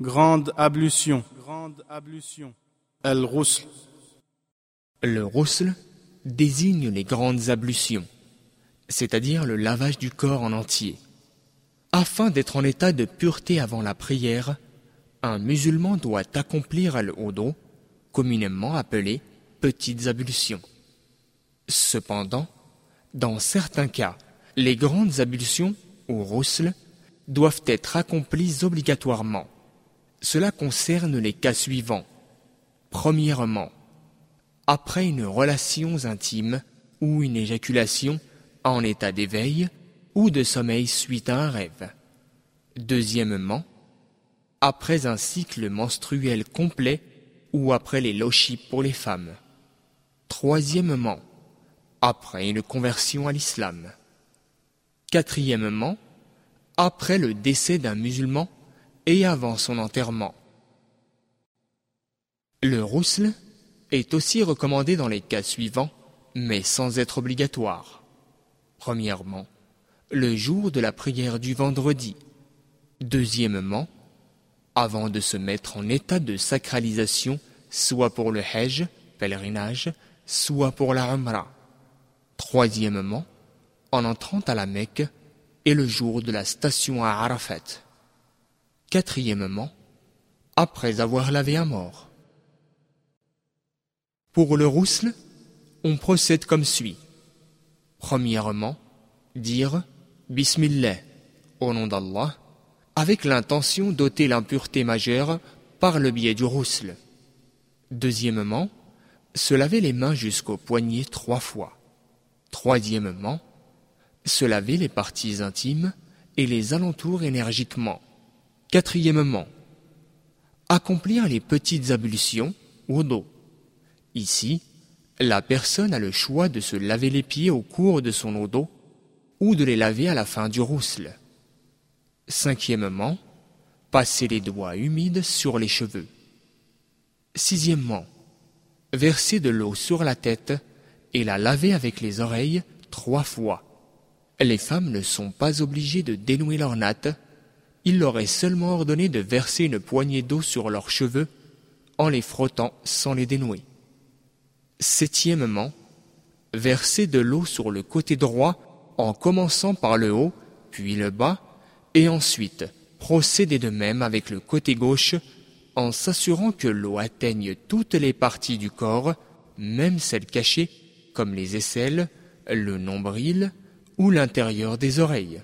Grande ablution. Grande ablution. El-Ghusl. Le roussel désigne les grandes ablutions, c'est-à-dire le lavage du corps en entier. Afin d'être en état de pureté avant la prière, un musulman doit accomplir le odo, communément appelé petites ablutions. Cependant, dans certains cas, les grandes ablutions, ou roussel, doivent être accomplies obligatoirement. Cela concerne les cas suivants. Premièrement, après une relation intime ou une éjaculation en état d'éveil ou de sommeil suite à un rêve. Deuxièmement, après un cycle menstruel complet ou après les lochis pour les femmes. Troisièmement, après une conversion à l'islam. Quatrièmement, après le décès d'un musulman et avant son enterrement. Le rousle est aussi recommandé dans les cas suivants, mais sans être obligatoire. Premièrement, le jour de la prière du vendredi. Deuxièmement, avant de se mettre en état de sacralisation, soit pour le Hajj, pèlerinage, soit pour la Umrah. Troisièmement, en entrant à la Mecque et le jour de la station à Arafat. Quatrièmement, après avoir lavé un mort. Pour le rousle, on procède comme suit. Premièrement, dire Bismillah, au nom d'Allah, avec l'intention d'ôter l'impureté majeure par le biais du rousle. Deuxièmement, se laver les mains jusqu'au poignet trois fois. Troisièmement, se laver les parties intimes et les alentours énergiquement. Quatrièmement, accomplir les petites ablutions au dos. Ici, la personne a le choix de se laver les pieds au cours de son odo ou de les laver à la fin du rousle. Cinquièmement, passer les doigts humides sur les cheveux. Sixièmement, verser de l'eau sur la tête et la laver avec les oreilles trois fois. Les femmes ne sont pas obligées de dénouer leurs nattes, il leur est seulement ordonné de verser une poignée d'eau sur leurs cheveux en les frottant sans les dénouer. Septièmement, verser de l'eau sur le côté droit en commençant par le haut, puis le bas, et ensuite procéder de même avec le côté gauche en s'assurant que l'eau atteigne toutes les parties du corps, même celles cachées comme les aisselles, le nombril ou l'intérieur des oreilles.